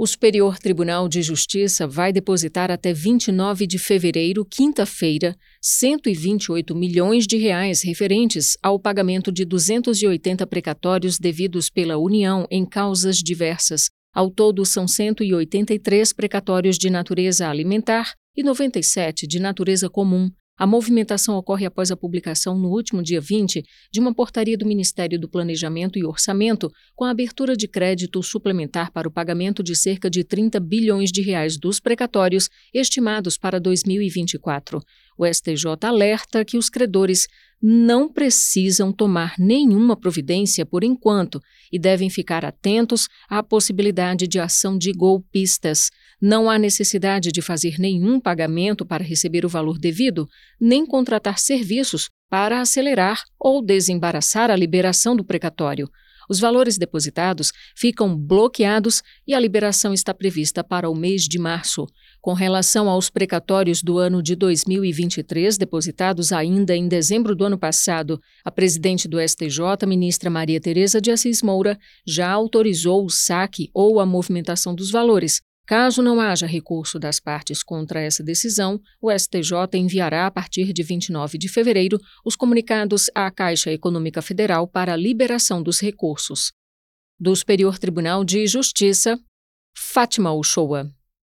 O Superior Tribunal de Justiça vai depositar até 29 de fevereiro, quinta-feira, 128 milhões de reais referentes ao pagamento de 280 precatórios devidos pela União em causas diversas. Ao todo, são 183 precatórios de natureza alimentar e 97 de natureza comum, a movimentação ocorre após a publicação, no último dia 20, de uma portaria do Ministério do Planejamento e Orçamento com a abertura de crédito suplementar para o pagamento de cerca de 30 bilhões de reais dos precatórios estimados para 2024. O STJ alerta que os credores não precisam tomar nenhuma providência por enquanto e devem ficar atentos à possibilidade de ação de golpistas. Não há necessidade de fazer nenhum pagamento para receber o valor devido, nem contratar serviços para acelerar ou desembaraçar a liberação do precatório. Os valores depositados ficam bloqueados e a liberação está prevista para o mês de março. Com relação aos precatórios do ano de 2023, depositados ainda em dezembro do ano passado, a presidente do STJ, ministra Maria Tereza de Assis Moura, já autorizou o saque ou a movimentação dos valores, Caso não haja recurso das partes contra essa decisão, o STJ enviará a partir de 29 de fevereiro os comunicados à Caixa Econômica Federal para a liberação dos recursos. Do Superior Tribunal de Justiça, Fátima Uchoa.